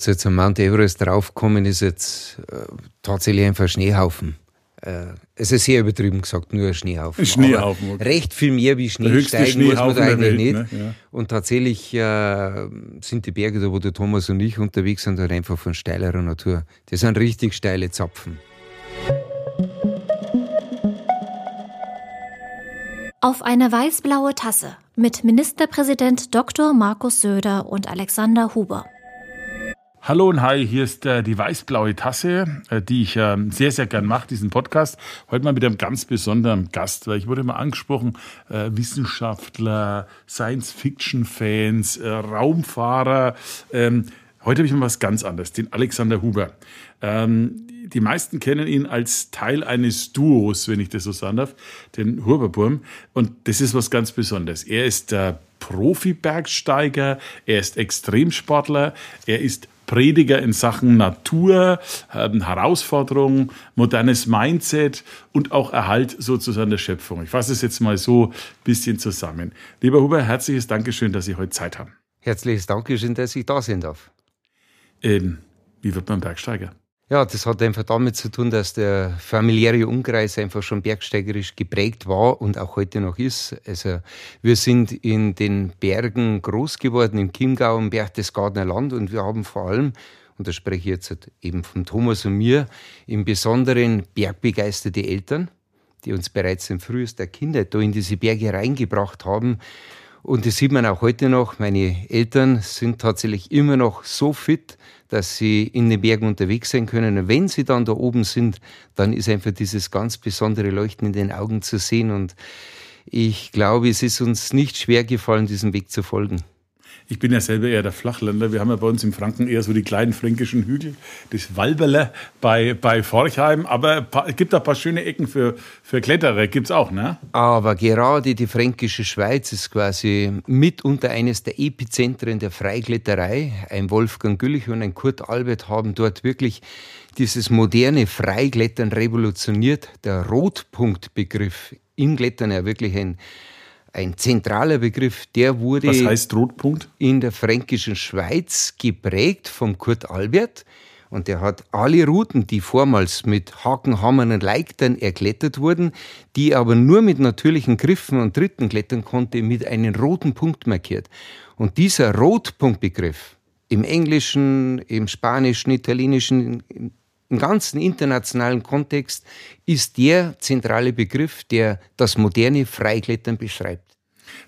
Also zum Mount Everest draufkommen ist jetzt äh, tatsächlich einfach Schneehaufen. Äh, es ist sehr übertrieben gesagt, nur ein Schneehaufen. Schneehaufen. Okay. Recht viel mehr wie Schnee steigen muss man da eigentlich Welt, nicht. Ne? Ja. Und tatsächlich äh, sind die Berge, da wo der Thomas und ich unterwegs sind, halt einfach von steilerer Natur. Das sind richtig steile Zapfen. Auf eine weiß-blaue Tasse mit Ministerpräsident Dr. Markus Söder und Alexander Huber. Hallo und hi, hier ist äh, die weiß-blaue Tasse, äh, die ich äh, sehr, sehr gern mache, diesen Podcast. Heute mal mit einem ganz besonderen Gast, weil ich wurde immer angesprochen, äh, Wissenschaftler, Science-Fiction-Fans, äh, Raumfahrer. Ähm, heute habe ich mal was ganz anderes, den Alexander Huber. Ähm, die meisten kennen ihn als Teil eines Duos, wenn ich das so sagen darf, den Huberburm. Und das ist was ganz Besonderes. Er ist der Profi-Bergsteiger, er ist Extremsportler, er ist Prediger in Sachen Natur, ähm, Herausforderungen, modernes Mindset und auch Erhalt sozusagen der Schöpfung. Ich fasse es jetzt mal so ein bisschen zusammen. Lieber Huber, herzliches Dankeschön, dass Sie heute Zeit haben. Herzliches Dankeschön, dass ich da sein darf. Ähm, wie wird man Bergsteiger? Ja, das hat einfach damit zu tun, dass der familiäre Umkreis einfach schon bergsteigerisch geprägt war und auch heute noch ist. Also wir sind in den Bergen groß geworden, im Chiemgau, im Berchtesgadener Land und wir haben vor allem, und da spreche ich jetzt eben von Thomas und mir, im Besonderen bergbegeisterte Eltern, die uns bereits in frühester Kindheit da in diese Berge reingebracht haben. Und das sieht man auch heute noch. Meine Eltern sind tatsächlich immer noch so fit, dass sie in den Bergen unterwegs sein können. Und wenn sie dann da oben sind, dann ist einfach dieses ganz besondere Leuchten in den Augen zu sehen. Und ich glaube, es ist uns nicht schwer gefallen, diesem Weg zu folgen. Ich bin ja selber eher der Flachländer. Wir haben ja bei uns im Franken eher so die kleinen fränkischen Hügel, das Walberle bei, bei Forchheim. Aber es gibt auch ein paar schöne Ecken für, für Kletterer, es auch, ne? Aber gerade die fränkische Schweiz ist quasi mitunter eines der Epizentren der Freikletterei. Ein Wolfgang Güllich und ein Kurt Albert haben dort wirklich dieses moderne Freiklettern revolutioniert. Der Rotpunktbegriff im Klettern ja wirklich ein ein zentraler Begriff, der wurde Was heißt Rotpunkt? in der fränkischen Schweiz geprägt vom Kurt Albert. Und der hat alle Routen, die vormals mit Haken, Hammern und Leichtern erklettert wurden, die aber nur mit natürlichen Griffen und Tritten klettern konnte, mit einem roten Punkt markiert. Und dieser Rotpunktbegriff im Englischen, im Spanischen, Italienischen, im ganzen internationalen Kontext ist der zentrale Begriff, der das moderne Freiklettern beschreibt.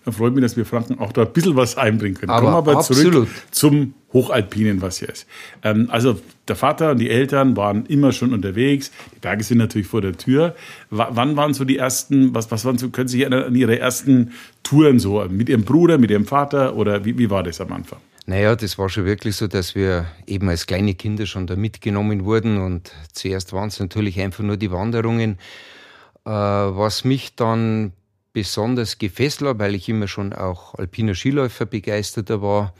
Dann freut mich, dass wir Franken auch da ein bisschen was einbringen können. Aber Kommen wir aber absolut. zurück zum Hochalpinen, was hier ist. Ähm, also der Vater und die Eltern waren immer schon unterwegs. Die Berge sind natürlich vor der Tür. W wann waren so die ersten, was, was waren so, können Sie sich an Ihre ersten Touren so, mit Ihrem Bruder, mit Ihrem Vater oder wie, wie war das am Anfang? Naja, das war schon wirklich so, dass wir eben als kleine Kinder schon da mitgenommen wurden und zuerst waren es natürlich einfach nur die Wanderungen. Äh, was mich dann besonders gefesselt hat, weil ich immer schon auch alpiner Skiläufer begeisterter war,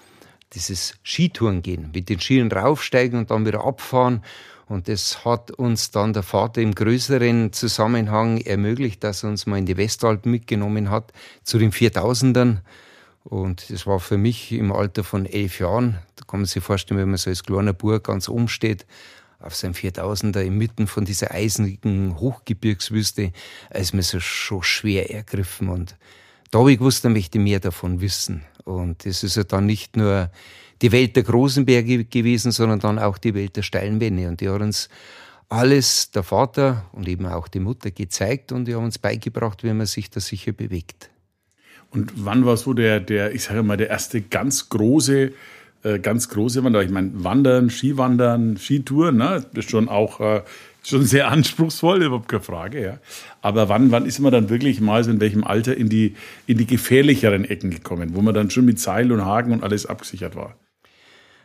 dieses Skitouren gehen, mit den Skiern raufsteigen und dann wieder abfahren. Und das hat uns dann der Vater im größeren Zusammenhang ermöglicht, dass er uns mal in die Westalpen mitgenommen hat, zu den 4000ern. Und das war für mich im Alter von elf Jahren, da kann man sich vorstellen, wenn man so als kleiner Bub ganz oben steht, auf seinem 4000er inmitten von dieser eisigen Hochgebirgswüste, ist mir so schon schwer ergriffen. Und da habe ich gewusst, da möchte ich mehr davon wissen. Und das ist ja dann nicht nur die Welt der großen Berge gewesen, sondern dann auch die Welt der steilen Wände. Und die hat uns alles, der Vater und eben auch die Mutter, gezeigt und die haben uns beigebracht, wie man sich da sicher bewegt. Und wann war so der, der, ich sage mal, der erste ganz große, äh, ganz große Wanderer? Ich meine, Wandern, Skiwandern, Skitouren, ne? Das ist schon auch äh, schon sehr anspruchsvoll, überhaupt keine Frage, ja. Aber wann, wann ist man dann wirklich mal so in welchem Alter in die, in die gefährlicheren Ecken gekommen, wo man dann schon mit Seil und Haken und alles abgesichert war?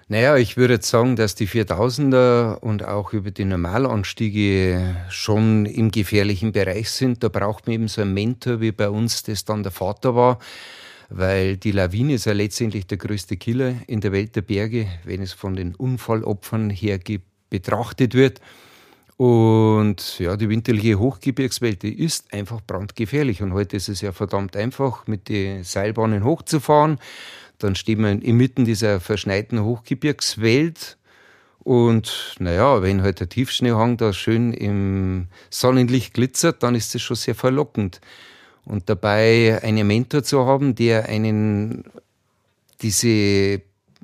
Naja, ich würde jetzt sagen, dass die 4000er und auch über die Normalanstiege schon im gefährlichen Bereich sind. Da braucht man eben so einen Mentor, wie bei uns das dann der Vater war, weil die Lawine ist ja letztendlich der größte Killer in der Welt der Berge, wenn es von den Unfallopfern her betrachtet wird. Und ja, die winterliche Hochgebirgswelt, die ist einfach brandgefährlich. Und heute ist es ja verdammt einfach, mit den Seilbahnen hochzufahren dann steht man inmitten dieser verschneiten Hochgebirgswelt Und naja, wenn halt der Tiefschneehang da schön im Sonnenlicht glitzert, dann ist das schon sehr verlockend. Und dabei einen Mentor zu haben, der einen diese,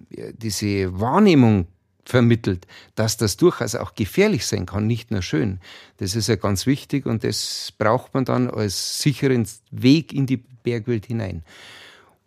diese Wahrnehmung vermittelt, dass das durchaus auch gefährlich sein kann, nicht nur schön. Das ist ja ganz wichtig und das braucht man dann als sicheren Weg in die Bergwelt hinein.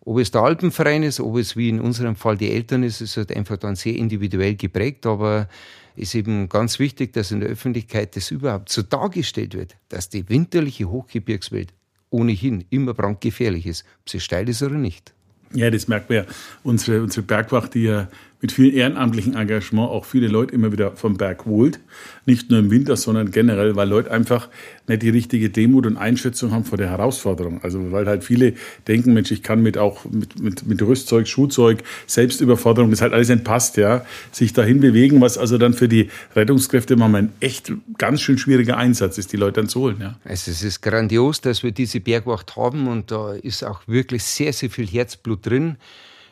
Ob es der Alpenverein ist, ob es wie in unserem Fall die Eltern ist, ist halt einfach dann sehr individuell geprägt, aber ist eben ganz wichtig, dass in der Öffentlichkeit das überhaupt so dargestellt wird, dass die winterliche Hochgebirgswelt ohnehin immer brandgefährlich ist, ob sie steil ist oder nicht. Ja, das merkt man ja. Unsere, unsere Bergwacht, die ja mit viel ehrenamtlichem Engagement auch viele Leute immer wieder vom Berg holt. Nicht nur im Winter, sondern generell, weil Leute einfach nicht die richtige Demut und Einschätzung haben vor der Herausforderung. Also weil halt viele denken, Mensch, ich kann mit auch mit, mit, mit Rüstzeug, Schuhzeug, Selbstüberforderung, das halt alles entpasst, ja, sich dahin bewegen, was also dann für die Rettungskräfte manchmal ein echt ganz schön schwieriger Einsatz ist, die Leute dann zu holen. Ja. Also es ist grandios, dass wir diese Bergwacht haben und da ist auch wirklich sehr, sehr viel Herzblut drin.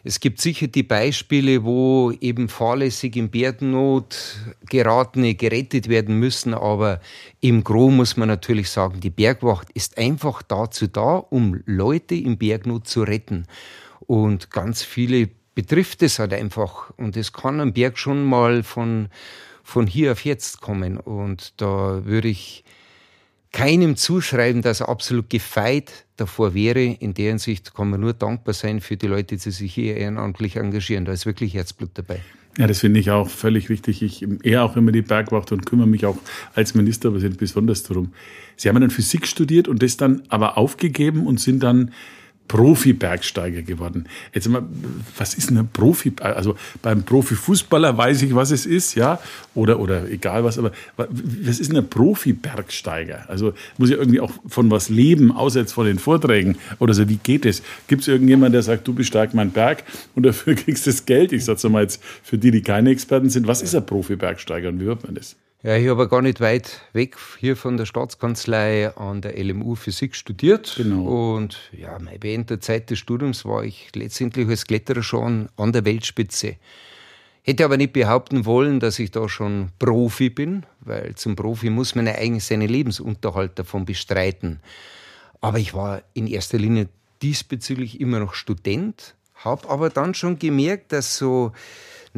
Es gibt sicher die Beispiele, wo eben fahrlässig in Bergnot geratene gerettet werden müssen, aber im Gro muss man natürlich sagen, die Bergwacht ist einfach dazu da, um Leute in Bergnot zu retten. Und ganz viele betrifft es halt einfach. Und es kann am Berg schon mal von, von hier auf jetzt kommen. Und da würde ich keinem zuschreiben, dass er absolut gefeit davor wäre. In der Hinsicht kann man nur dankbar sein für die Leute, die sich hier ehrenamtlich engagieren. Da ist wirklich Herzblut dabei. Ja, das finde ich auch völlig richtig. Ich eher auch immer die Bergwacht und kümmere mich auch als Minister besonders darum. Sie haben dann Physik studiert und das dann aber aufgegeben und sind dann Profi-Bergsteiger geworden. Jetzt mal, was ist ein Profi? Also beim Profifußballer weiß ich, was es ist, ja, oder oder egal was. Aber was ist ein Profi-Bergsteiger? Also muss ja irgendwie auch von was leben, außer jetzt von den Vorträgen oder so. Wie geht es? Gibt es irgendjemanden, der sagt, du besteig meinen Berg und dafür kriegst du das Geld? Ich sage mal jetzt für die, die keine Experten sind, was ist ein Profi-Bergsteiger und wie wird man das? Ja, ich habe gar nicht weit weg hier von der Staatskanzlei an der LMU Physik studiert. Genau. Und ja, während der Zeit des Studiums war ich letztendlich als Kletterer schon an der Weltspitze. Hätte aber nicht behaupten wollen, dass ich da schon Profi bin, weil zum Profi muss man ja eigentlich seinen Lebensunterhalt davon bestreiten. Aber ich war in erster Linie diesbezüglich immer noch Student, habe aber dann schon gemerkt, dass so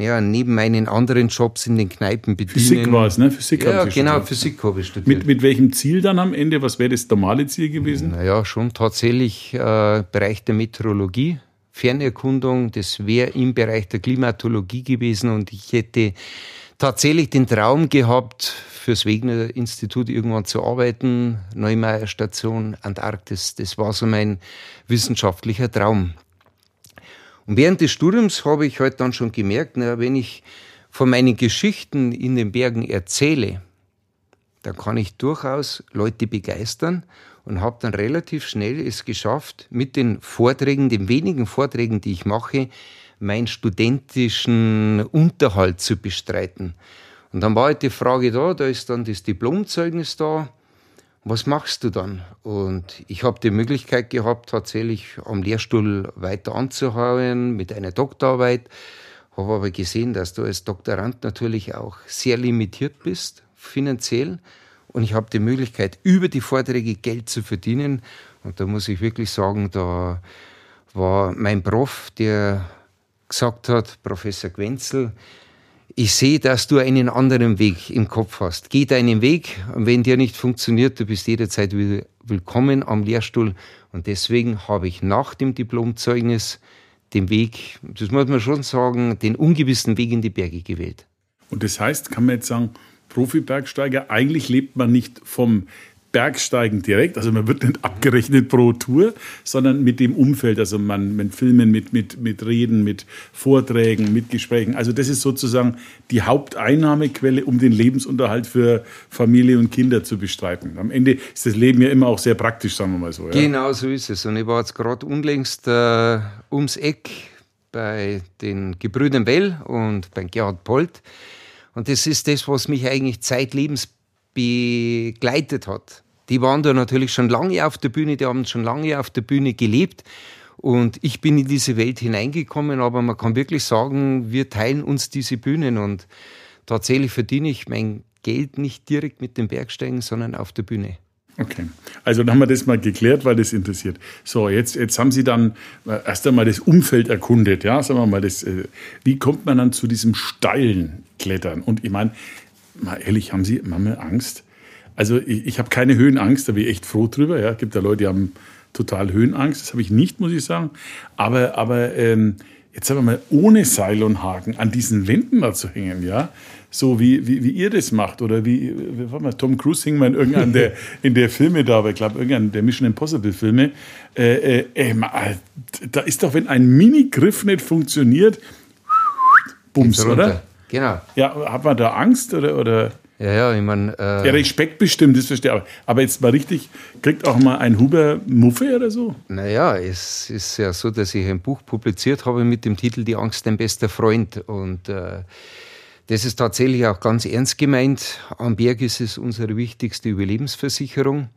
ja, neben meinen anderen Jobs in den Kneipen bedienen. Physik war es, ne? Physik ja, haben Sie genau, studiert. Physik habe ich studiert. Mit, mit welchem Ziel dann am Ende? Was wäre das normale Ziel gewesen? Naja, schon tatsächlich äh, Bereich der Meteorologie. Fernerkundung, das wäre im Bereich der Klimatologie gewesen und ich hätte tatsächlich den Traum gehabt, fürs Wegner Institut irgendwann zu arbeiten, Neumeier Station, Antarktis. Das war so mein wissenschaftlicher Traum. Und während des Studiums habe ich halt dann schon gemerkt, na, wenn ich von meinen Geschichten in den Bergen erzähle, dann kann ich durchaus Leute begeistern und habe dann relativ schnell es geschafft, mit den Vorträgen, den wenigen Vorträgen, die ich mache, meinen studentischen Unterhalt zu bestreiten. Und dann war halt die Frage da, da ist dann das Diplomzeugnis da was machst du dann? Und ich habe die Möglichkeit gehabt, tatsächlich am Lehrstuhl weiter anzuhauen mit einer Doktorarbeit, habe aber gesehen, dass du als Doktorand natürlich auch sehr limitiert bist, finanziell. Und ich habe die Möglichkeit, über die Vorträge Geld zu verdienen. Und da muss ich wirklich sagen, da war mein Prof, der gesagt hat, Professor Gwenzel, ich sehe, dass du einen anderen Weg im Kopf hast. Geh deinen Weg und wenn der nicht funktioniert, du bist jederzeit willkommen am Lehrstuhl. Und deswegen habe ich nach dem Diplomzeugnis den Weg, das muss man schon sagen, den ungewissen Weg in die Berge gewählt. Und das heißt, kann man jetzt sagen, Profi-Bergsteiger, eigentlich lebt man nicht vom Bergsteigen direkt, also man wird nicht abgerechnet pro Tour, sondern mit dem Umfeld, also man mit Filmen, mit, mit, mit Reden, mit Vorträgen, mit Gesprächen. Also das ist sozusagen die Haupteinnahmequelle, um den Lebensunterhalt für Familie und Kinder zu bestreiten. Am Ende ist das Leben ja immer auch sehr praktisch, sagen wir mal so. Ja? Genau so ist es. Und ich war jetzt gerade unlängst äh, ums Eck bei den Gebrüdern Well und bei Gerhard Polt. Und das ist das, was mich eigentlich zeitlebens begleitet hat. Die waren da natürlich schon lange auf der Bühne, die haben schon lange auf der Bühne gelebt. Und ich bin in diese Welt hineingekommen, aber man kann wirklich sagen, wir teilen uns diese Bühnen. Und tatsächlich verdiene ich mein Geld nicht direkt mit dem Bergsteigen, sondern auf der Bühne. Okay, also dann haben wir das mal geklärt, weil das interessiert. So, jetzt, jetzt haben Sie dann äh, erst einmal das Umfeld erkundet, ja, sagen wir mal, das, äh, wie kommt man dann zu diesem steilen Klettern? Und ich meine, mal ehrlich, haben Sie manchmal Angst? Also ich, ich habe keine Höhenangst, da bin ich echt froh drüber. Ja, gibt da Leute, die haben total Höhenangst, das habe ich nicht, muss ich sagen. Aber, aber ähm, jetzt sagen wir mal, ohne Seil und Haken an diesen Wänden da zu hängen, ja, so wie, wie, wie ihr das macht oder wie, wie warte mal, Tom Cruise hing mal in irgendeinem der, in der Filme da, aber ich glaube, irgendein der Mission Impossible Filme, äh, äh, äh, da ist doch, wenn ein Mini-Griff nicht funktioniert, Bums, oder? Genau. Ja, hat man da Angst oder, oder? Ja, ja, ich meine. Äh ja, Respekt bestimmt, das verstehe ich. Aber jetzt mal richtig, kriegt auch mal ein Huber Muffe oder so? Naja, es ist ja so, dass ich ein Buch publiziert habe mit dem Titel Die Angst, dein bester Freund. Und äh, das ist tatsächlich auch ganz ernst gemeint. Am Berg ist es unsere wichtigste Überlebensversicherung.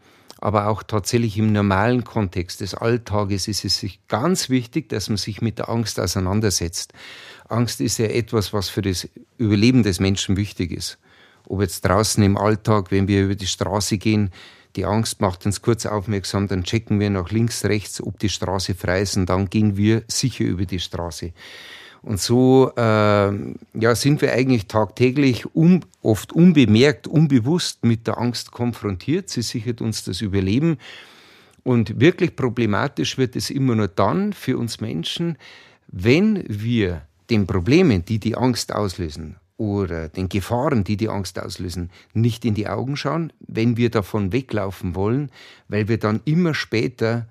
Aber auch tatsächlich im normalen Kontext des Alltages ist es ganz wichtig, dass man sich mit der Angst auseinandersetzt. Angst ist ja etwas, was für das Überleben des Menschen wichtig ist. Ob jetzt draußen im Alltag, wenn wir über die Straße gehen, die Angst macht uns kurz aufmerksam, dann checken wir nach links, rechts, ob die Straße frei ist und dann gehen wir sicher über die Straße. Und so äh, ja, sind wir eigentlich tagtäglich um, oft unbemerkt, unbewusst mit der Angst konfrontiert. Sie sichert uns das Überleben. Und wirklich problematisch wird es immer nur dann für uns Menschen, wenn wir den Problemen, die die Angst auslösen, oder den Gefahren, die die Angst auslösen, nicht in die Augen schauen, wenn wir davon weglaufen wollen, weil wir dann immer später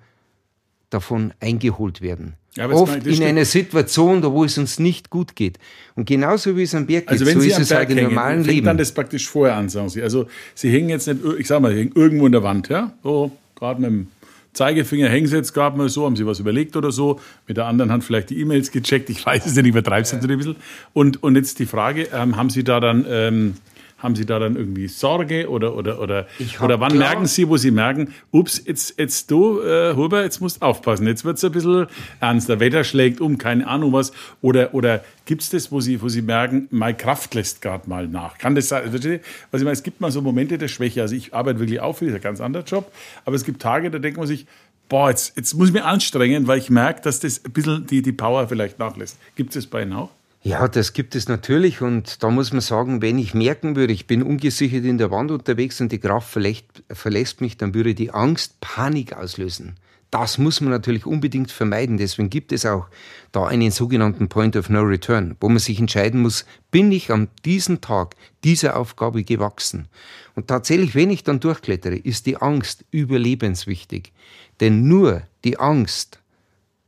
davon eingeholt werden. Ja, Oft in einer Situation, da wo es uns nicht gut geht. Und genauso wie es am Berg geht, also wenn so Sie ist es Berg halt im normalen Leben. dann das praktisch vorher an, sagen Sie. Also Sie hängen jetzt nicht, ich sag mal, hängen irgendwo in der Wand, ja? So, gerade mit dem Zeigefinger hängen Sie jetzt gerade mal so, haben Sie was überlegt oder so, mit der anderen Hand vielleicht die E-Mails gecheckt, ich weiß es nicht, ich übertreibe es natürlich ein bisschen. Und, und jetzt die Frage, ähm, haben Sie da dann... Ähm, haben Sie da dann irgendwie Sorge oder, oder, oder, oder wann merken Sie, wo Sie merken, ups, jetzt, jetzt du, äh, Huber, jetzt musst du aufpassen, jetzt wird es ein bisschen ernster, Wetter schlägt um, keine Ahnung was. Oder, oder gibt es das, wo Sie, wo Sie merken, meine Kraft lässt gerade mal nach? Kann das sein? Was ich meine, es gibt mal so Momente der Schwäche. Also ich arbeite wirklich das ist ein ganz anderer Job, aber es gibt Tage, da denkt man sich, boah, jetzt, jetzt muss ich mich anstrengen, weil ich merke, dass das ein bisschen die, die Power vielleicht nachlässt. Gibt es das bei Ihnen auch? Ja, das gibt es natürlich und da muss man sagen, wenn ich merken würde, ich bin ungesichert in der Wand unterwegs und die Kraft verlässt, mich, dann würde die Angst Panik auslösen. Das muss man natürlich unbedingt vermeiden. Deswegen gibt es auch da einen sogenannten Point of No Return, wo man sich entscheiden muss, bin ich an diesem Tag dieser Aufgabe gewachsen? Und tatsächlich, wenn ich dann durchklettere, ist die Angst überlebenswichtig. Denn nur die Angst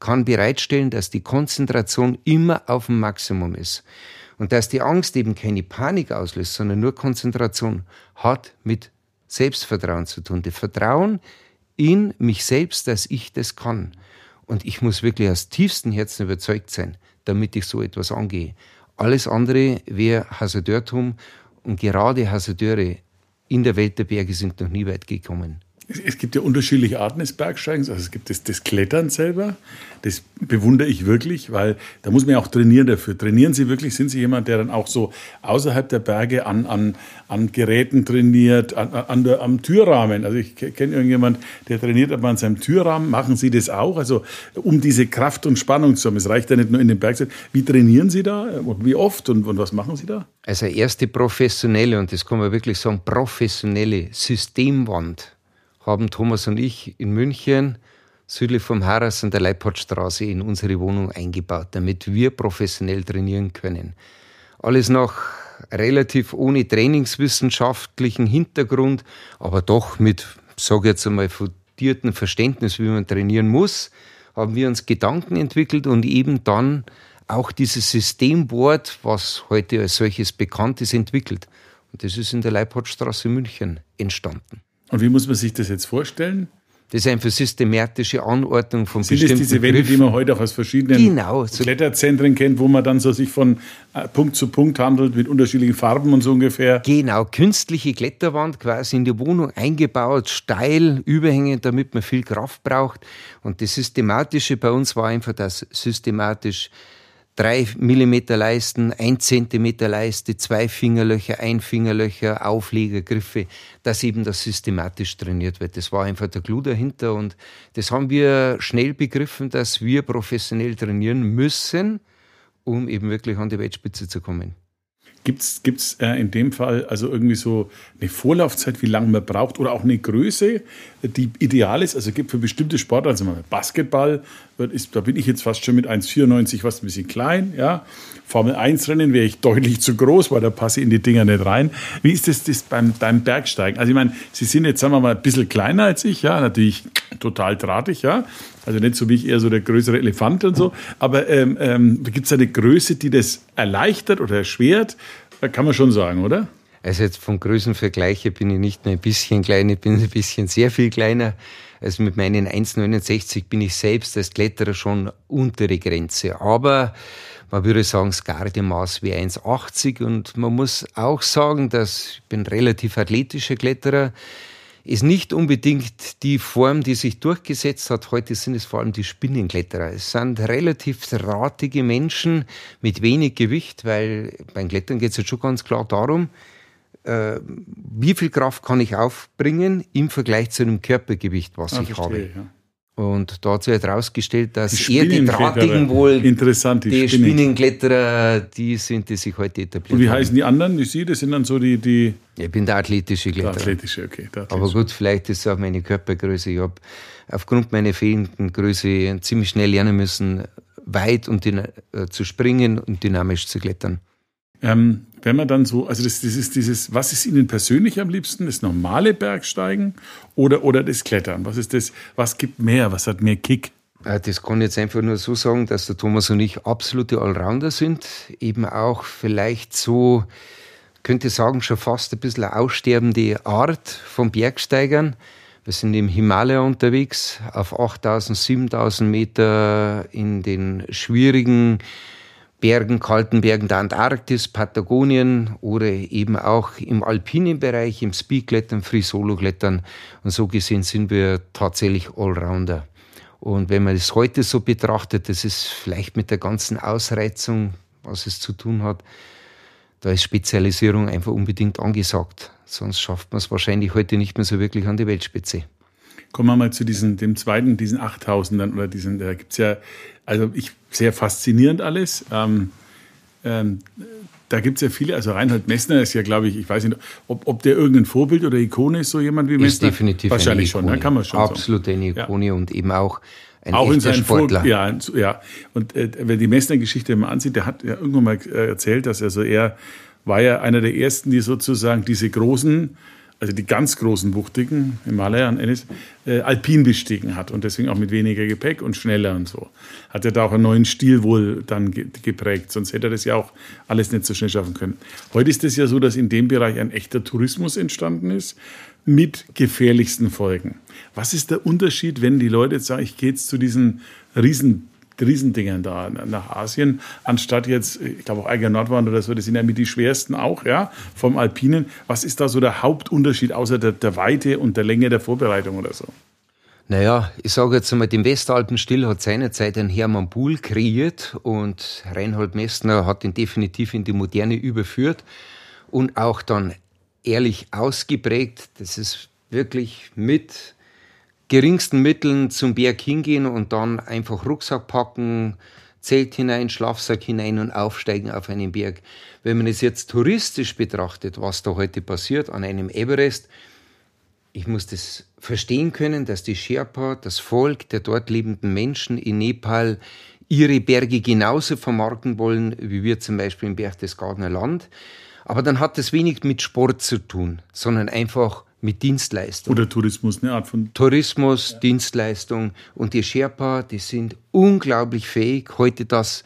kann bereitstellen, dass die Konzentration immer auf dem Maximum ist. Und dass die Angst eben keine Panik auslöst, sondern nur Konzentration, hat mit Selbstvertrauen zu tun. Das Vertrauen in mich selbst, dass ich das kann. Und ich muss wirklich aus tiefstem Herzen überzeugt sein, damit ich so etwas angehe. Alles andere wäre Hasardeurtum und gerade Hasardeure in der Welt der Berge sind noch nie weit gekommen. Es gibt ja unterschiedliche Arten des Bergsteigens. Also es gibt das, das, Klettern selber. Das bewundere ich wirklich, weil da muss man ja auch trainieren dafür. Trainieren Sie wirklich? Sind Sie jemand, der dann auch so außerhalb der Berge an, an, an Geräten trainiert, an, an der, am Türrahmen? Also ich kenne irgendjemand, der trainiert aber an seinem Türrahmen. Machen Sie das auch? Also um diese Kraft und Spannung zu haben. Es reicht ja nicht nur in den Bergsteigen. Wie trainieren Sie da? Wie oft und, und was machen Sie da? Also erste professionelle, und das kann man wirklich sagen, professionelle Systemwand haben Thomas und ich in München südlich vom Harras an der Leipoldstraße in unsere Wohnung eingebaut, damit wir professionell trainieren können. Alles noch relativ ohne trainingswissenschaftlichen Hintergrund, aber doch mit, sage jetzt einmal, fundierten Verständnis, wie man trainieren muss, haben wir uns Gedanken entwickelt und eben dann auch dieses Systemboard, was heute als solches bekannt ist, entwickelt. Und das ist in der Leipoldstraße München entstanden. Und wie muss man sich das jetzt vorstellen? Das ist einfach systematische Anordnung von Sind bestimmten Sind diese Wände, die man heute auch aus verschiedenen genau, so Kletterzentren kennt, wo man dann so sich von äh, Punkt zu Punkt handelt mit unterschiedlichen Farben und so ungefähr? Genau, künstliche Kletterwand quasi in die Wohnung eingebaut, steil, überhängend, damit man viel Kraft braucht. Und das Systematische bei uns war einfach, dass systematisch drei Millimeter Leisten, ein Zentimeter Leiste, zwei Fingerlöcher, ein Fingerlöcher, Aufleger, Griffe, dass eben das systematisch trainiert wird. Das war einfach der Clou dahinter und das haben wir schnell begriffen, dass wir professionell trainieren müssen, um eben wirklich an die Weltspitze zu kommen. Gibt es äh, in dem Fall also irgendwie so eine Vorlaufzeit, wie lange man braucht oder auch eine Größe, die ideal ist? Also gibt für bestimmte Sportarten, also Basketball, ist, da bin ich jetzt fast schon mit 1,94 fast ein bisschen klein. Ja. Formel 1 Rennen wäre ich deutlich zu groß, weil da passe ich in die Dinger nicht rein. Wie ist das, das beim, beim Bergsteigen? Also ich meine, Sie sind jetzt, sagen wir mal, ein bisschen kleiner als ich, ja, natürlich total drahtig, ja. Also nicht so wie ich eher so der größere Elefant und so. Aber ähm, ähm, gibt es eine Größe, die das erleichtert oder erschwert? Kann man schon sagen, oder? Also jetzt vom Größenvergleich bin ich nicht nur ein bisschen klein, ich bin ein bisschen sehr viel kleiner. Also mit meinen 1,69 bin ich selbst als Kletterer schon untere Grenze. Aber man würde sagen, das Gardemaß wäre 1,80 und man muss auch sagen, dass ich bin relativ athletischer Kletterer ist nicht unbedingt die Form, die sich durchgesetzt hat. Heute sind es vor allem die Spinnenkletterer. Es sind relativ drahtige Menschen mit wenig Gewicht, weil beim Klettern geht es jetzt schon ganz klar darum, äh, wie viel Kraft kann ich aufbringen im Vergleich zu einem Körpergewicht, was ah, ich verstehe, habe. Ja. Und da hat herausgestellt, dass die eher die Drahtigen wohl, Interessant, die, die Spinnenkletterer, die sind, die sich heute etabliert Und wie haben. heißen die anderen? Wie Sie, das sind dann so die, die... Ich bin der athletische Kletterer. Der athletische, okay. Der athletische. Aber gut, vielleicht ist es auch meine Körpergröße. Ich habe aufgrund meiner fehlenden Größe ziemlich schnell lernen müssen, weit und äh, zu springen und dynamisch zu klettern. Ähm, wenn man dann so, also das, das ist dieses, was ist Ihnen persönlich am liebsten? Das normale Bergsteigen oder, oder das Klettern? Was ist das, was gibt mehr, was hat mehr Kick? Äh, das kann ich jetzt einfach nur so sagen, dass der Thomas und ich absolute Allrounder sind. Eben auch vielleicht so, könnte sagen, schon fast ein bisschen eine aussterbende Art von Bergsteigern. Wir sind im Himalaya unterwegs, auf 8000, 7000 Meter in den schwierigen Bergen, kalten Bergen der Antarktis, Patagonien oder eben auch im alpinen Bereich, im Speedklettern, Free-Solo-Klettern. Und so gesehen sind wir tatsächlich Allrounder. Und wenn man das heute so betrachtet, das ist vielleicht mit der ganzen Ausreizung, was es zu tun hat, da ist Spezialisierung einfach unbedingt angesagt. Sonst schafft man es wahrscheinlich heute nicht mehr so wirklich an die Weltspitze. Kommen wir mal zu diesen, dem zweiten, diesen 8000ern oder diesen, da gibt's ja, also ich, sehr faszinierend alles. Ähm, ähm, da gibt's ja viele, also Reinhold Messner ist ja, glaube ich, ich weiß nicht, ob, ob der irgendein Vorbild oder Ikone ist, so jemand wie Messner? Ist definitiv Wahrscheinlich schon, da kann man schon Absolut sagen. eine Ikone ja. und eben auch ein auch in seinen Sportler. Vor ja, ja. Und äh, wenn die Messner-Geschichte mal ansieht, der hat ja irgendwann mal äh, erzählt, dass er so er war ja einer der ersten, die sozusagen diese großen also die ganz großen Wuchtigen, Himalaya und Ennis, äh, alpin bestiegen hat und deswegen auch mit weniger Gepäck und schneller und so. Hat er da auch einen neuen Stil wohl dann geprägt, sonst hätte er das ja auch alles nicht so schnell schaffen können. Heute ist es ja so, dass in dem Bereich ein echter Tourismus entstanden ist mit gefährlichsten Folgen. Was ist der Unterschied, wenn die Leute jetzt sagen, ich gehe jetzt zu diesen riesen Riesendingern da nach Asien, anstatt jetzt, ich glaube auch Eiger Nordwand oder so, das sind ja mit die schwersten auch, ja, vom Alpinen. Was ist da so der Hauptunterschied außer der, der Weite und der Länge der Vorbereitung oder so? Naja, ich sage jetzt einmal, den Westalpenstil hat seinerzeit ein Hermann Buhl kreiert und Reinhold Messner hat ihn definitiv in die Moderne überführt und auch dann ehrlich ausgeprägt. Das ist wirklich mit geringsten Mitteln zum Berg hingehen und dann einfach Rucksack packen, Zelt hinein, Schlafsack hinein und aufsteigen auf einen Berg. Wenn man es jetzt touristisch betrachtet, was da heute passiert an einem Everest, ich muss das verstehen können, dass die Sherpa, das Volk der dort lebenden Menschen in Nepal, ihre Berge genauso vermarkten wollen, wie wir zum Beispiel im Berchtesgadener Land. Aber dann hat das wenig mit Sport zu tun, sondern einfach mit Dienstleistung. Oder Tourismus, eine Art von. Tourismus, ja. Dienstleistung. Und die Sherpa, die sind unglaublich fähig, heute das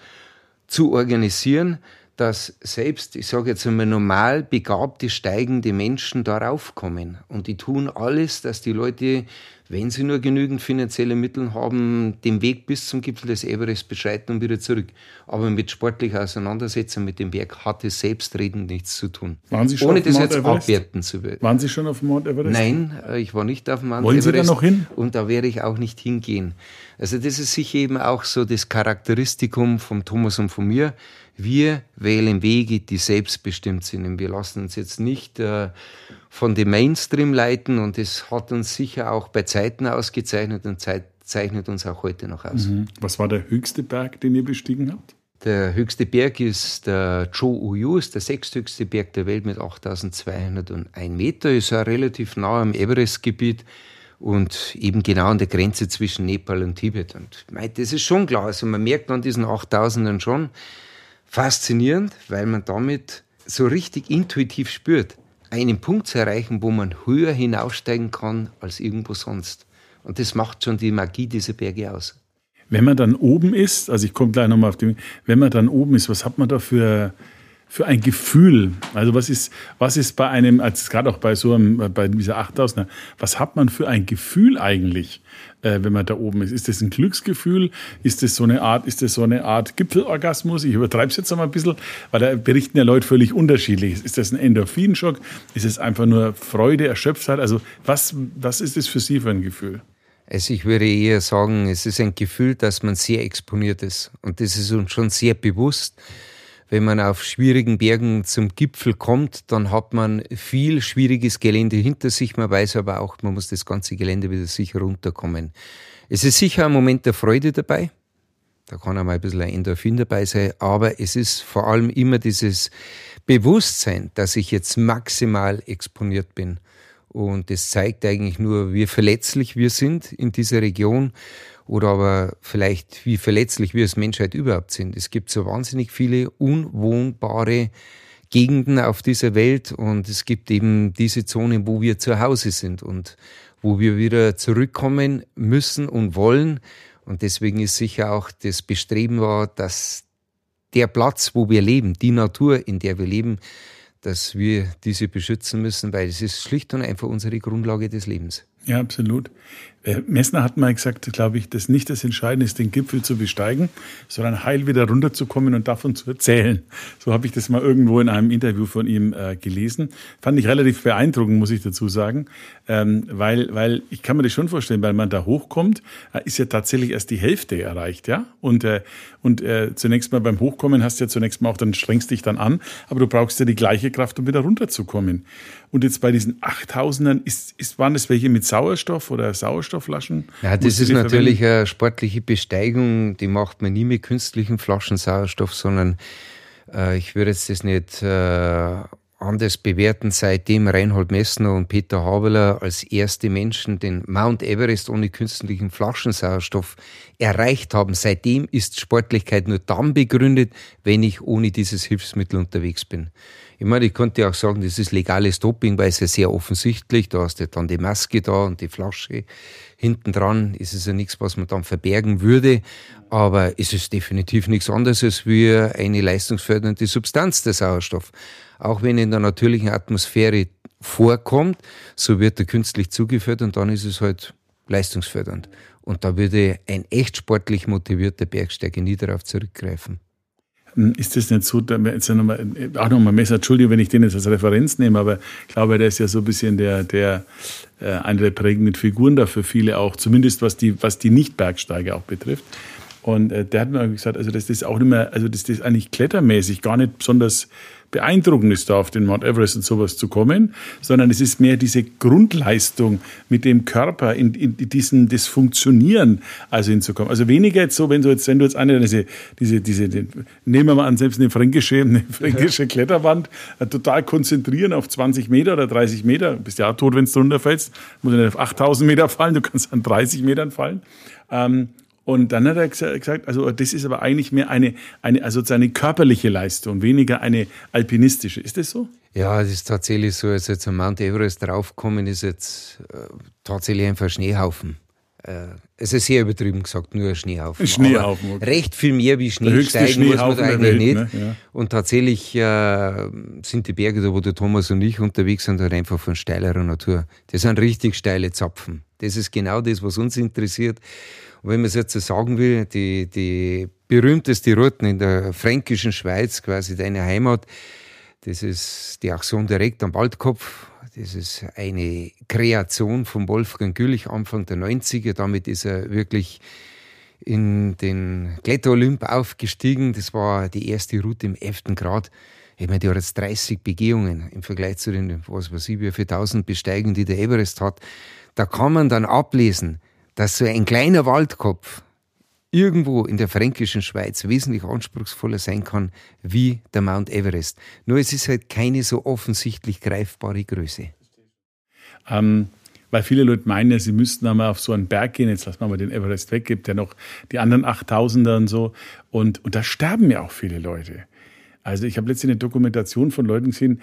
zu organisieren, dass selbst, ich sage jetzt einmal, normal begabte, steigende Menschen darauf kommen. Und die tun alles, dass die Leute wenn sie nur genügend finanzielle Mittel haben, den Weg bis zum Gipfel des Everest beschreiten und wieder zurück. Aber mit sportlicher Auseinandersetzung mit dem Berg hat es selbstredend nichts zu tun. Waren Sie schon Ohne auf das Mount jetzt Everest? abwerten zu wollen. Waren Sie schon auf Mount Everest? Nein, äh, ich war nicht auf dem Mount Wollen Sie Everest. da noch hin? Und da werde ich auch nicht hingehen. Also das ist sicher eben auch so das Charakteristikum von Thomas und von mir. Wir wählen Wege, die selbstbestimmt sind. Und wir lassen uns jetzt nicht äh, von dem Mainstream leiten. Und das hat uns sicher auch bei Zeiten ausgezeichnet und Zeit, zeichnet uns auch heute noch aus. Mhm. Was war der höchste Berg, den ihr bestiegen habt? Der höchste Berg ist der Cho Uyu, ist der sechsthöchste Berg der Welt mit 8201 Meter, ist ja relativ nah am Everest-Gebiet und eben genau an der Grenze zwischen Nepal und Tibet. Und das ist schon klar. Also man merkt an diesen 8000ern schon faszinierend, weil man damit so richtig intuitiv spürt, einen Punkt zu erreichen, wo man höher hinaufsteigen kann als irgendwo sonst. Und das macht schon die Magie dieser Berge aus. Wenn man dann oben ist, also ich komme gleich nochmal auf den, wenn man dann oben ist, was hat man da für, für ein Gefühl? Also was ist, was ist bei einem, als gerade auch bei so einem, bei dieser 8000er, was hat man für ein Gefühl eigentlich, äh, wenn man da oben ist? Ist das ein Glücksgefühl? Ist das so eine Art, ist das so eine Art Gipfelorgasmus? Ich übertreibe es jetzt noch mal ein bisschen, weil da berichten ja Leute völlig unterschiedlich. Ist das ein Endorphinschock? Ist es einfach nur Freude, Erschöpftheit? Also was, was ist das für Sie für ein Gefühl? Also ich würde eher sagen, es ist ein Gefühl, dass man sehr exponiert ist. Und das ist uns schon sehr bewusst. Wenn man auf schwierigen Bergen zum Gipfel kommt, dann hat man viel schwieriges Gelände hinter sich. Man weiß aber auch, man muss das ganze Gelände wieder sicher runterkommen. Es ist sicher ein Moment der Freude dabei. Da kann auch mal ein bisschen ein Endorphin dabei sein. Aber es ist vor allem immer dieses Bewusstsein, dass ich jetzt maximal exponiert bin. Und das zeigt eigentlich nur, wie verletzlich wir sind in dieser Region oder aber vielleicht, wie verletzlich wir als Menschheit überhaupt sind. Es gibt so wahnsinnig viele unwohnbare Gegenden auf dieser Welt und es gibt eben diese Zonen, wo wir zu Hause sind und wo wir wieder zurückkommen müssen und wollen. Und deswegen ist sicher auch das Bestreben war, dass der Platz, wo wir leben, die Natur, in der wir leben, dass wir diese beschützen müssen, weil es ist schlicht und einfach unsere Grundlage des Lebens. Ja, absolut. Äh, Messner hat mal gesagt, glaube ich, dass nicht das Entscheidende ist, den Gipfel zu besteigen, sondern heil wieder runterzukommen und davon zu erzählen. So habe ich das mal irgendwo in einem Interview von ihm äh, gelesen. Fand ich relativ beeindruckend, muss ich dazu sagen, ähm, weil, weil ich kann mir das schon vorstellen, weil man da hochkommt, äh, ist ja tatsächlich erst die Hälfte erreicht, ja. Und äh, und äh, zunächst mal beim Hochkommen hast du ja zunächst mal auch, dann strengst dich dann an, aber du brauchst ja die gleiche Kraft, um wieder runterzukommen. Und jetzt bei diesen 8000ern, ist, ist, waren das welche mit Sauerstoff oder Sauerstoffflaschen? Ja, das ist natürlich verwenden? eine sportliche Besteigung, die macht man nie mit künstlichen Flaschen Sauerstoff, sondern äh, ich würde jetzt das nicht äh, anders bewerten, seitdem Reinhold Messner und Peter Habeler als erste Menschen den Mount Everest ohne künstlichen Flaschensauerstoff erreicht haben. Seitdem ist Sportlichkeit nur dann begründet, wenn ich ohne dieses Hilfsmittel unterwegs bin. Ich meine, ich könnte auch sagen, das ist legales Doping, weil es ja sehr offensichtlich, da hast du dann die Maske da und die Flasche. Hinten dran ist es ja nichts, was man dann verbergen würde, aber es ist definitiv nichts anderes als wie eine leistungsfördernde Substanz, der Sauerstoff. Auch wenn in der natürlichen Atmosphäre vorkommt, so wird er künstlich zugeführt und dann ist es halt leistungsfördernd. Und da würde ein echt sportlich motivierter Bergsteiger nie darauf zurückgreifen. Hm, ist das nicht so, jetzt nochmal, auch nochmal Messer, Entschuldigung, wenn ich den jetzt als Referenz nehme, aber ich glaube, der ist ja so ein bisschen der, der, äh, eine der prägenden Figuren da für viele auch, zumindest was die, was die Nicht-Bergsteiger auch betrifft. Und äh, der hat mir gesagt, also das ist auch nicht mehr, also das ist eigentlich klettermäßig gar nicht besonders beeindruckend ist, da auf den Mount Everest und sowas zu kommen, sondern es ist mehr diese Grundleistung mit dem Körper in, in diesen, das Funktionieren also hinzukommen. Also weniger jetzt so, wenn du jetzt, wenn du jetzt eine, diese, diese, diese, den, nehmen wir mal an, selbst eine fränkische, eine fränkische ja. Kletterwand, äh, total konzentrieren auf 20 Meter oder 30 Meter, du bist ja auch tot, wenn du runterfällst, muss nicht auf 8000 Meter fallen, du kannst an 30 Metern fallen. Ähm, und dann hat er gesagt, also das ist aber eigentlich mehr eine, eine also eine körperliche Leistung, weniger eine alpinistische. Ist das so? Ja, es ist tatsächlich so, als jetzt am Mount Everest draufkommen, ist jetzt äh, tatsächlich einfach Schneehaufen. äh, es ist sehr übertrieben gesagt, nur ein Schneehaufen. Ein Schneehaufen. Okay. Recht viel mehr wie Schnee steigen muss man eigentlich Welt, nicht. Ne? Ja. Und tatsächlich äh, sind die Berge, da wo der Thomas und ich unterwegs sind, halt einfach von steilerer Natur. Das sind richtig steile Zapfen. Das ist genau das, was uns interessiert. Wenn man es jetzt so sagen will, die, die berühmteste Routen in der fränkischen Schweiz, quasi deine Heimat, das ist die Aktion direkt am Waldkopf. Das ist eine Kreation von Wolfgang Güllich Anfang der 90er. Damit ist er wirklich in den Kletterolymp aufgestiegen. Das war die erste Route im 11. Grad. Ich meine, die hat jetzt 30 Begehungen im Vergleich zu den, was weiß ich, wie viele tausend Besteigen, die der Everest hat. Da kann man dann ablesen, dass so ein kleiner Waldkopf irgendwo in der fränkischen Schweiz wesentlich anspruchsvoller sein kann wie der Mount Everest. Nur es ist halt keine so offensichtlich greifbare Größe. Ähm, weil viele Leute meinen ja, sie müssten einmal auf so einen Berg gehen. Jetzt lassen wir mal den Everest weg, gibt ja noch die anderen 8000er und so. Und, und da sterben ja auch viele Leute. Also ich habe letztens eine Dokumentation von Leuten gesehen,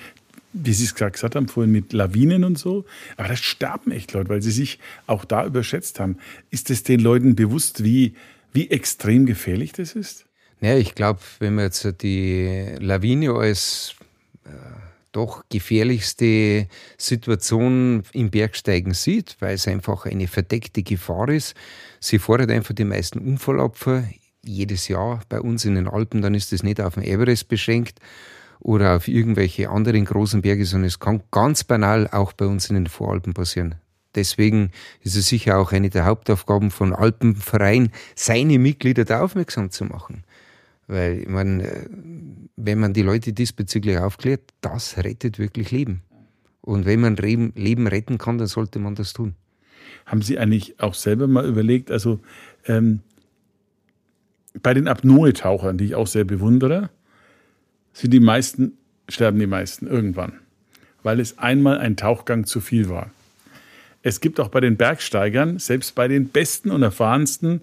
wie Sie es gesagt haben, vorhin mit Lawinen und so. Aber da sterben echt Leute, weil sie sich auch da überschätzt haben. Ist es den Leuten bewusst, wie, wie extrem gefährlich das ist? Naja, ich glaube, wenn man jetzt die Lawine als äh, doch gefährlichste Situation im Bergsteigen sieht, weil es einfach eine verdeckte Gefahr ist, sie fordert einfach die meisten Unfallopfer jedes Jahr bei uns in den Alpen, dann ist es nicht auf den Everest beschränkt oder auf irgendwelche anderen großen Berge, sondern es kann ganz banal auch bei uns in den Voralpen passieren. Deswegen ist es sicher auch eine der Hauptaufgaben von Alpenverein, seine Mitglieder da aufmerksam zu machen. Weil, ich meine, äh, wenn man die Leute diesbezüglich aufklärt, das rettet wirklich Leben. Und wenn man Leben retten kann, dann sollte man das tun. Haben Sie eigentlich auch selber mal überlegt, also ähm, bei den Apnoe-Tauchern, die ich auch sehr bewundere, sind die meisten, sterben die meisten irgendwann, weil es einmal ein Tauchgang zu viel war. Es gibt auch bei den Bergsteigern, selbst bei den besten und erfahrensten,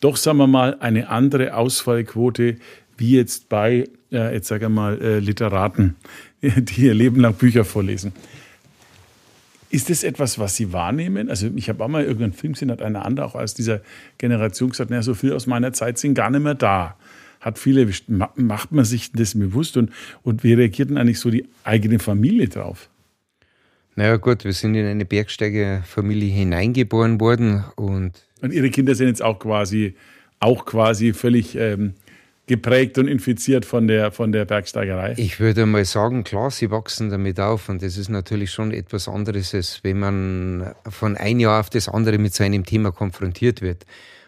doch, sagen wir mal, eine andere Ausfallquote wie jetzt bei, äh, jetzt sage ich mal, äh, Literaten, die ihr Leben lang Bücher vorlesen. Ist das etwas, was Sie wahrnehmen? Also ich habe auch mal irgendeinen Film gesehen, hat einer andere auch aus dieser Generation gesagt, naja, so viel aus meiner Zeit sind gar nicht mehr da. Hat viele, macht man sich das bewusst und, und wie reagiert denn eigentlich so die eigene Familie drauf? Naja gut, wir sind in eine Bergsteigerfamilie hineingeboren worden und... Und Ihre Kinder sind jetzt auch quasi, auch quasi völlig ähm, geprägt und infiziert von der, von der Bergsteigerei? Ich würde mal sagen, klar, sie wachsen damit auf und das ist natürlich schon etwas anderes, als wenn man von ein Jahr auf das andere mit so einem Thema konfrontiert wird.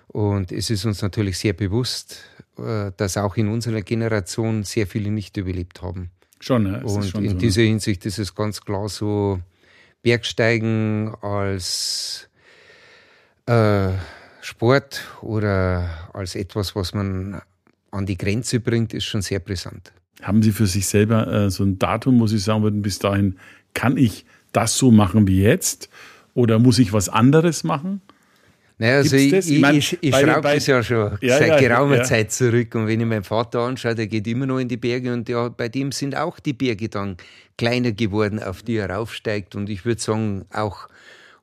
Und es ist uns natürlich sehr bewusst, dass auch in unserer Generation sehr viele nicht überlebt haben. Schon, ja. Und schon in so, dieser Hinsicht ist es ganz klar so, Bergsteigen als äh, Sport oder als etwas, was man an die Grenze bringt, ist schon sehr brisant. Haben Sie für sich selber äh, so ein Datum, wo Sie sagen würden, bis dahin kann ich das so machen wie jetzt? Oder muss ich was anderes machen? Naja, also ich, ich, ich, ich schraube das ja schon ja, seit ja, geraumer ja. Zeit zurück. Und wenn ich meinen Vater anschaue, der geht immer noch in die Berge und ja, bei dem sind auch die Berge dann kleiner geworden, auf die er raufsteigt. Und ich würde sagen, auch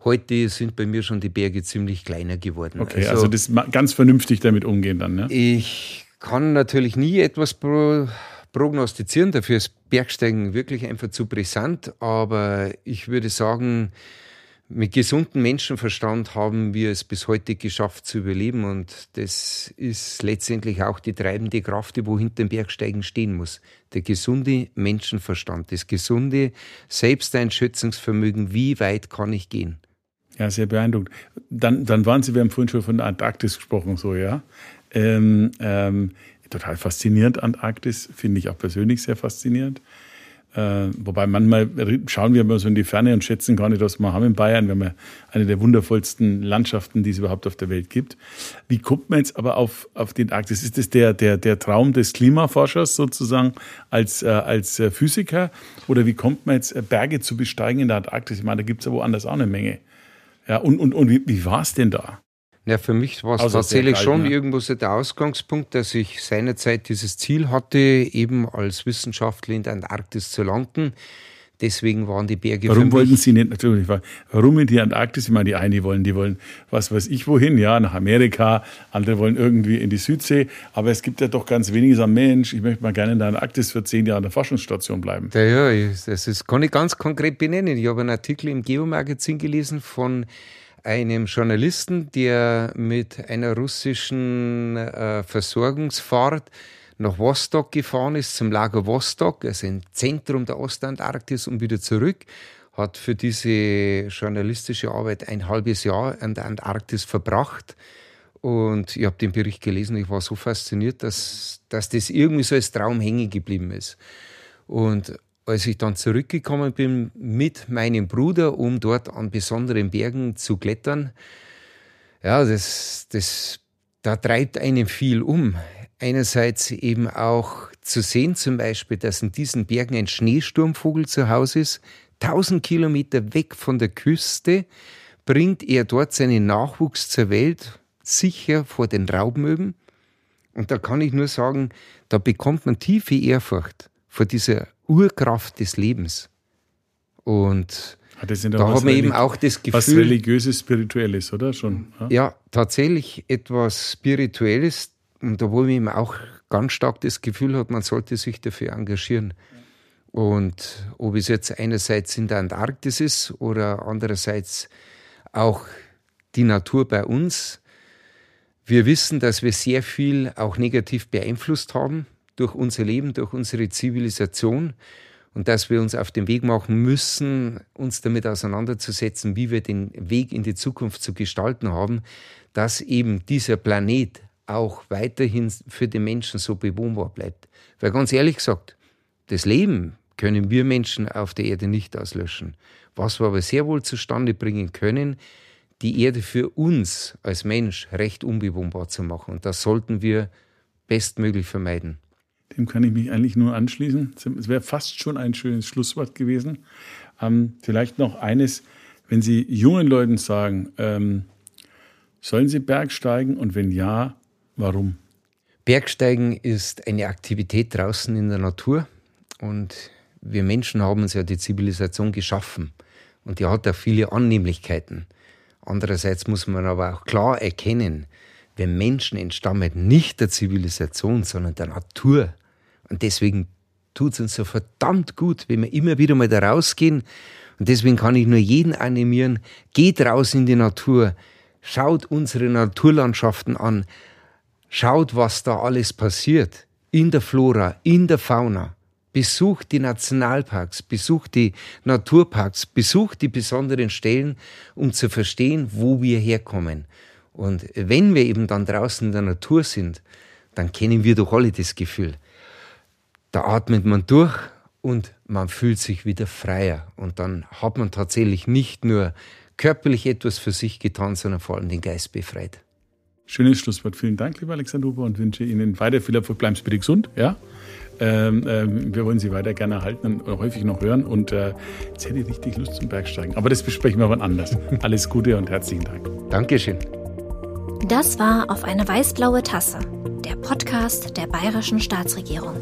heute sind bei mir schon die Berge ziemlich kleiner geworden. Okay, also, also das ganz vernünftig damit umgehen dann, ne? Ich kann natürlich nie etwas pro, prognostizieren, dafür ist Bergsteigen wirklich einfach zu brisant, aber ich würde sagen, mit gesundem Menschenverstand haben wir es bis heute geschafft zu überleben und das ist letztendlich auch die treibende Kraft, die wo hinter dem Bergsteigen stehen muss. Der gesunde Menschenverstand, das gesunde Selbsteinschätzungsvermögen, wie weit kann ich gehen? Ja, sehr beeindruckend. Dann, dann waren Sie, wir haben vorhin schon von der Antarktis gesprochen, so, ja. Ähm, ähm, total faszinierend, Antarktis, finde ich auch persönlich sehr faszinierend. Äh, wobei manchmal schauen wir immer so in die Ferne und schätzen gar nicht, was wir haben in Bayern. Wir haben ja eine der wundervollsten Landschaften, die es überhaupt auf der Welt gibt. Wie kommt man jetzt aber auf, auf den Arktis? Ist das der, der, der Traum des Klimaforschers sozusagen als, äh, als äh, Physiker? Oder wie kommt man jetzt, äh, Berge zu besteigen in der Antarktis? Ich meine, da gibt es ja woanders auch eine Menge. Ja, und, und, und wie, wie war es denn da? Ja, für mich war es tatsächlich schon ne? irgendwo so der Ausgangspunkt, dass ich seinerzeit dieses Ziel hatte, eben als Wissenschaftler in der Antarktis zu landen. Deswegen waren die Berge Warum wollten Sie nicht, natürlich, warum in die Antarktis? Ich meine, die einen, wollen, die wollen, was weiß ich wohin, ja, nach Amerika, andere wollen irgendwie in die Südsee, aber es gibt ja doch ganz wenige, sagen, Mensch, ich möchte mal gerne in der Antarktis für zehn Jahre in der Forschungsstation bleiben. Ja, ja, das ist, kann ich ganz konkret benennen. Ich habe einen Artikel im Geomagazin gelesen von einem Journalisten, der mit einer russischen äh, Versorgungsfahrt nach Vostok gefahren ist, zum Lager Vostok, also ein Zentrum der Ostantarktis und wieder zurück, hat für diese journalistische Arbeit ein halbes Jahr an der Antarktis verbracht. Und ich habe den Bericht gelesen, ich war so fasziniert, dass, dass das irgendwie so als Traum hängen geblieben ist. Und als ich dann zurückgekommen bin mit meinem Bruder, um dort an besonderen Bergen zu klettern, ja, das, das, da treibt einem viel um. Einerseits eben auch zu sehen, zum Beispiel, dass in diesen Bergen ein Schneesturmvogel zu Hause ist, 1000 Kilometer weg von der Küste, bringt er dort seinen Nachwuchs zur Welt, sicher vor den Raubmöben. Und da kann ich nur sagen, da bekommt man tiefe Ehrfurcht vor dieser Urkraft des Lebens. Und ah, da haben wir eben auch das Gefühl. Was religiöses, spirituelles, oder schon? Ja, ja tatsächlich etwas Spirituelles, und da wo ich eben auch ganz stark das Gefühl hat, man sollte sich dafür engagieren. Und ob es jetzt einerseits in der Antarktis ist oder andererseits auch die Natur bei uns. Wir wissen, dass wir sehr viel auch negativ beeinflusst haben durch unser Leben, durch unsere Zivilisation und dass wir uns auf den Weg machen müssen, uns damit auseinanderzusetzen, wie wir den Weg in die Zukunft zu gestalten haben, dass eben dieser Planet auch weiterhin für die Menschen so bewohnbar bleibt. Weil ganz ehrlich gesagt, das Leben können wir Menschen auf der Erde nicht auslöschen. Was wir aber sehr wohl zustande bringen können, die Erde für uns als Mensch recht unbewohnbar zu machen. Und das sollten wir bestmöglich vermeiden. Dem kann ich mich eigentlich nur anschließen. Es wäre fast schon ein schönes Schlusswort gewesen. Ähm, vielleicht noch eines, wenn Sie jungen Leuten sagen, ähm, sollen sie Bergsteigen und wenn ja, Warum? Bergsteigen ist eine Aktivität draußen in der Natur und wir Menschen haben uns ja die Zivilisation geschaffen und die hat auch viele Annehmlichkeiten. Andererseits muss man aber auch klar erkennen, wir Menschen entstammen nicht der Zivilisation, sondern der Natur. Und deswegen tut es uns so verdammt gut, wenn wir immer wieder mal da rausgehen. Und deswegen kann ich nur jeden animieren, geht raus in die Natur, schaut unsere Naturlandschaften an, Schaut, was da alles passiert in der Flora, in der Fauna. Besucht die Nationalparks, besucht die Naturparks, besucht die besonderen Stellen, um zu verstehen, wo wir herkommen. Und wenn wir eben dann draußen in der Natur sind, dann kennen wir doch alle das Gefühl. Da atmet man durch und man fühlt sich wieder freier. Und dann hat man tatsächlich nicht nur körperlich etwas für sich getan, sondern vor allem den Geist befreit. Schönes Schlusswort. Vielen Dank, lieber Alexander Huber, und wünsche Ihnen weiter viel Erfolg. Bleiben Sie bitte gesund. Ja? Ähm, ähm, wir wollen Sie weiter gerne erhalten und häufig noch hören. Und äh, jetzt hätte ich richtig Lust zum Bergsteigen. Aber das besprechen wir wann anders. Alles Gute und herzlichen Dank. Dankeschön. Das war auf eine weißblaue Tasse, der Podcast der Bayerischen Staatsregierung.